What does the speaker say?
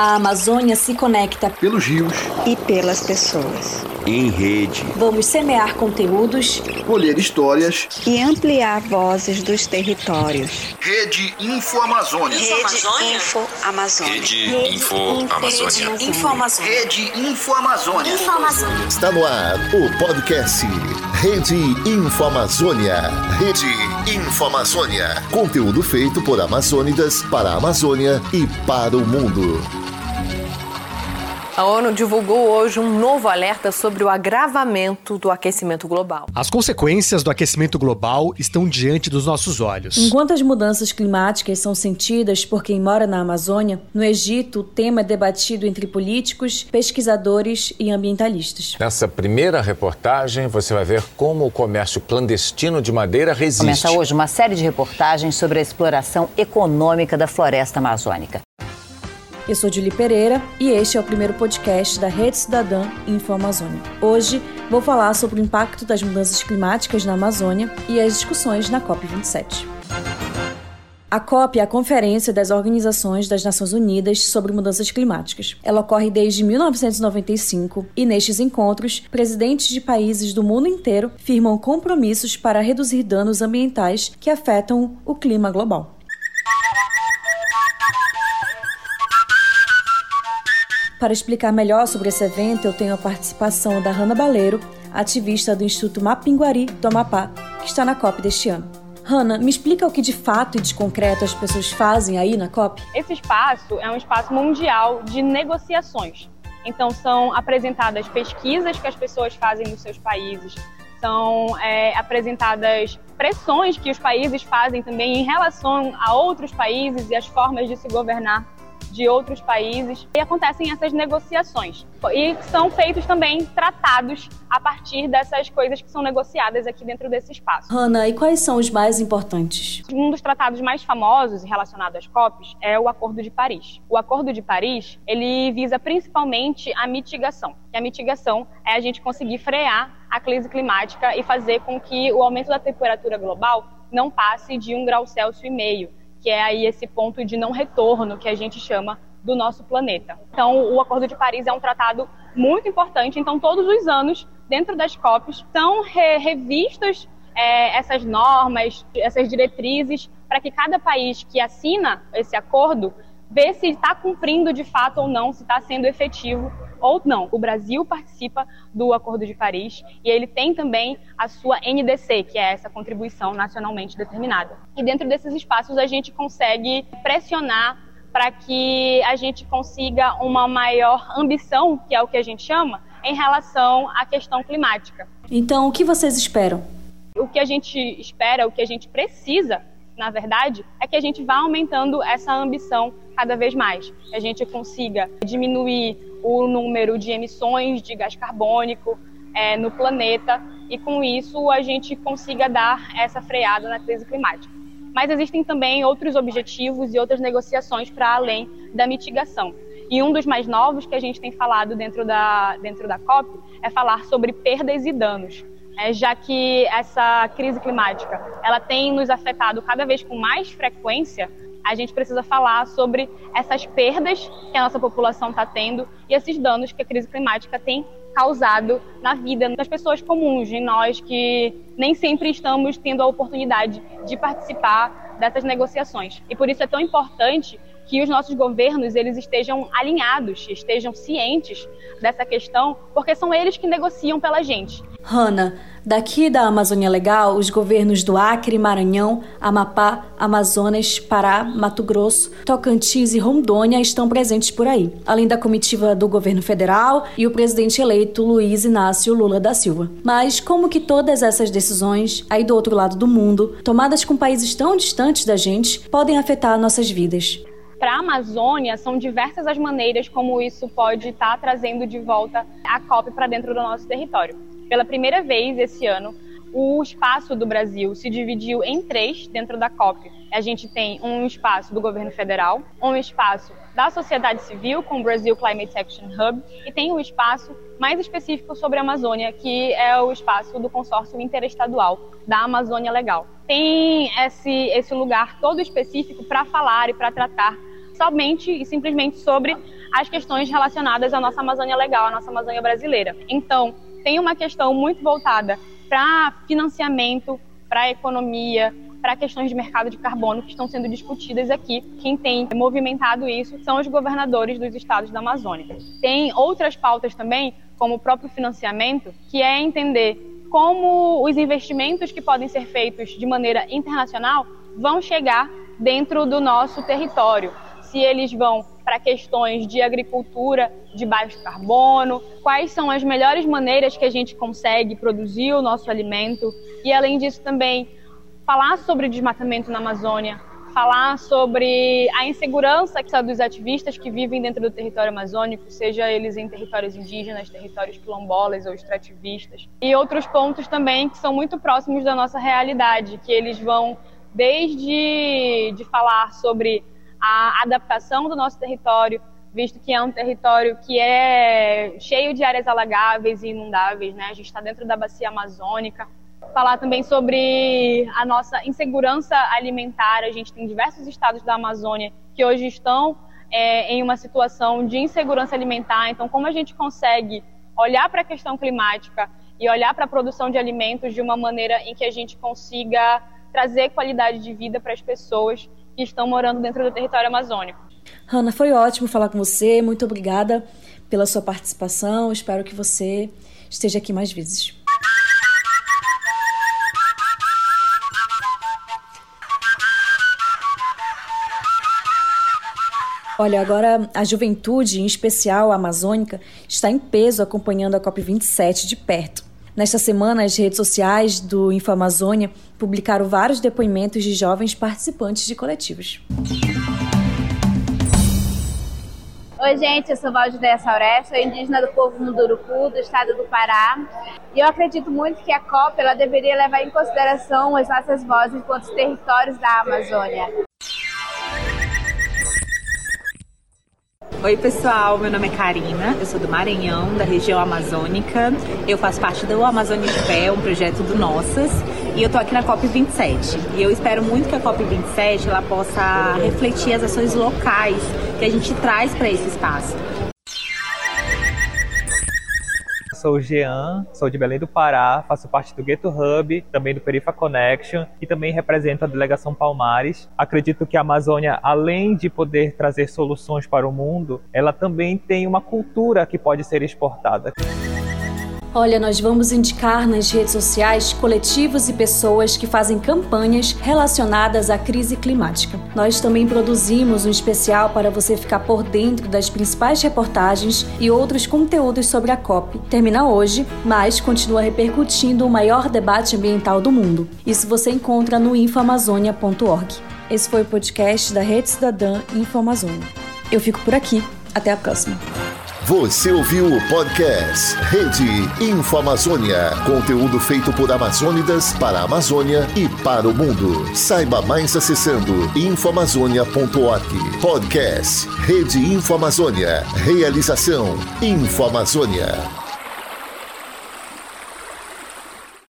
A Amazônia se conecta pelos rios e pelas pessoas. Em rede. Vamos semear conteúdos, colher histórias e ampliar vozes dos territórios. Rede Info Amazônia. Rede Info Amazônia. Rede Info Amazônia. Info Amazônia. Rede Info Amazônia. Info Amazônia. Está no ar o podcast Rede Info Amazônia. Rede Info Amazônia. Conteúdo feito por amazônidas para a Amazônia e para o mundo. A ONU divulgou hoje um novo alerta sobre o agravamento do aquecimento global. As consequências do aquecimento global estão diante dos nossos olhos. Enquanto as mudanças climáticas são sentidas por quem mora na Amazônia, no Egito o tema é debatido entre políticos, pesquisadores e ambientalistas. Nessa primeira reportagem, você vai ver como o comércio clandestino de madeira resiste. Começa hoje uma série de reportagens sobre a exploração econômica da floresta amazônica. Eu sou Julie Pereira e este é o primeiro podcast da Rede Cidadã Info Amazônia. Hoje vou falar sobre o impacto das mudanças climáticas na Amazônia e as discussões na COP27. A COP é a Conferência das Organizações das Nações Unidas sobre Mudanças Climáticas. Ela ocorre desde 1995 e, nestes encontros, presidentes de países do mundo inteiro firmam compromissos para reduzir danos ambientais que afetam o clima global. Para explicar melhor sobre esse evento, eu tenho a participação da Hanna Baleiro, ativista do Instituto Mapinguari do Amapá, que está na COP deste ano. Hanna, me explica o que de fato e de concreto as pessoas fazem aí na COP? Esse espaço é um espaço mundial de negociações. Então, são apresentadas pesquisas que as pessoas fazem nos seus países, são é, apresentadas pressões que os países fazem também em relação a outros países e as formas de se governar de outros países e acontecem essas negociações. E são feitos também tratados a partir dessas coisas que são negociadas aqui dentro desse espaço. Hanna, e quais são os mais importantes? Um dos tratados mais famosos relacionados às COPs é o Acordo de Paris. O Acordo de Paris, ele visa principalmente a mitigação. E a mitigação é a gente conseguir frear a crise climática e fazer com que o aumento da temperatura global não passe de um grau Celsius e meio, que é aí esse ponto de não retorno que a gente chama do nosso planeta. Então, o Acordo de Paris é um tratado muito importante. Então, todos os anos, dentro das COPs, são re revistas é, essas normas, essas diretrizes, para que cada país que assina esse acordo vê se está cumprindo de fato ou não, se está sendo efetivo ou não. O Brasil participa do Acordo de Paris e ele tem também a sua NDC, que é essa contribuição nacionalmente determinada. E dentro desses espaços a gente consegue pressionar para que a gente consiga uma maior ambição, que é o que a gente chama, em relação à questão climática. Então, o que vocês esperam? O que a gente espera, o que a gente precisa na verdade, é que a gente vá aumentando essa ambição cada vez mais. Que a gente consiga diminuir o número de emissões de gás carbônico é, no planeta e, com isso, a gente consiga dar essa freada na crise climática. Mas existem também outros objetivos e outras negociações para além da mitigação. E um dos mais novos que a gente tem falado dentro da, dentro da COP é falar sobre perdas e danos é, já que essa crise climática ela tem nos afetado cada vez com mais frequência, a gente precisa falar sobre essas perdas que a nossa população está tendo e esses danos que a crise climática tem causado na vida das pessoas comuns, de nós que nem sempre estamos tendo a oportunidade de participar dessas negociações. E por isso é tão importante que os nossos governos eles estejam alinhados, estejam cientes dessa questão, porque são eles que negociam pela gente. Hanna, daqui da Amazônia Legal, os governos do Acre, Maranhão, Amapá, Amazonas, Pará, Mato Grosso, Tocantins e Rondônia estão presentes por aí, além da comitiva do governo federal e o presidente eleito Luiz Inácio Lula da Silva. Mas como que todas essas decisões, aí do outro lado do mundo, tomadas com países tão distantes da gente, podem afetar nossas vidas? Para a Amazônia, são diversas as maneiras como isso pode estar tá trazendo de volta a COP para dentro do nosso território. Pela primeira vez esse ano, o espaço do Brasil se dividiu em três dentro da COP. A gente tem um espaço do governo federal, um espaço da sociedade civil com o Brasil Climate Action Hub e tem um espaço mais específico sobre a Amazônia, que é o espaço do consórcio interestadual da Amazônia Legal. Tem esse, esse lugar todo específico para falar e para tratar somente e simplesmente sobre as questões relacionadas à nossa Amazônia legal, à nossa Amazônia brasileira. Então, tem uma questão muito voltada para financiamento, para economia, para questões de mercado de carbono que estão sendo discutidas aqui. Quem tem movimentado isso são os governadores dos estados da Amazônia. Tem outras pautas também, como o próprio financiamento, que é entender como os investimentos que podem ser feitos de maneira internacional vão chegar dentro do nosso território. Se eles vão para questões de agricultura de baixo carbono, quais são as melhores maneiras que a gente consegue produzir o nosso alimento e, além disso, também falar sobre desmatamento na Amazônia, falar sobre a insegurança dos ativistas que vivem dentro do território amazônico, seja eles em territórios indígenas, territórios quilombolas ou extrativistas. E outros pontos também que são muito próximos da nossa realidade, que eles vão desde de falar sobre a adaptação do nosso território, visto que é um território que é cheio de áreas alagáveis e inundáveis, né? A gente está dentro da bacia amazônica. Falar também sobre a nossa insegurança alimentar. A gente tem diversos estados da Amazônia que hoje estão é, em uma situação de insegurança alimentar. Então, como a gente consegue olhar para a questão climática e olhar para a produção de alimentos de uma maneira em que a gente consiga trazer qualidade de vida para as pessoas que estão morando dentro do território amazônico. Hanna, foi ótimo falar com você. Muito obrigada pela sua participação. Espero que você esteja aqui mais vezes. Olha, agora a juventude, em especial a amazônica, está em peso acompanhando a COP27 de perto. Nesta semana, as redes sociais do InfoAmazônia publicaram vários depoimentos de jovens participantes de coletivos. Oi, gente, eu sou Valdideia Sauré, sou indígena do povo Munduruku, do estado do Pará. E eu acredito muito que a COP ela deveria levar em consideração as nossas vozes enquanto territórios da Amazônia. Oi, pessoal. Meu nome é Karina. Eu sou do Maranhão, da região amazônica. Eu faço parte do Amazônia de Pé, um projeto do Nossas. E eu tô aqui na COP27. E eu espero muito que a COP27 ela possa refletir as ações locais que a gente traz para esse espaço sou o Jean, sou de Belém do Pará, faço parte do Ghetto Hub, também do Perifa Connection e também represento a delegação Palmares. Acredito que a Amazônia, além de poder trazer soluções para o mundo, ela também tem uma cultura que pode ser exportada. Olha, nós vamos indicar nas redes sociais coletivos e pessoas que fazem campanhas relacionadas à crise climática. Nós também produzimos um especial para você ficar por dentro das principais reportagens e outros conteúdos sobre a COP. Termina hoje, mas continua repercutindo o maior debate ambiental do mundo. Isso você encontra no infoamazônia.org. Esse foi o podcast da Rede Cidadã Infoamazônia. Eu fico por aqui. Até a próxima. Você ouviu o podcast Rede Info Amazônia, conteúdo feito por amazônidas para a Amazônia e para o mundo. Saiba mais acessando infoamazônia.org. Podcast Rede Info Amazônia. Realização Info Amazônia.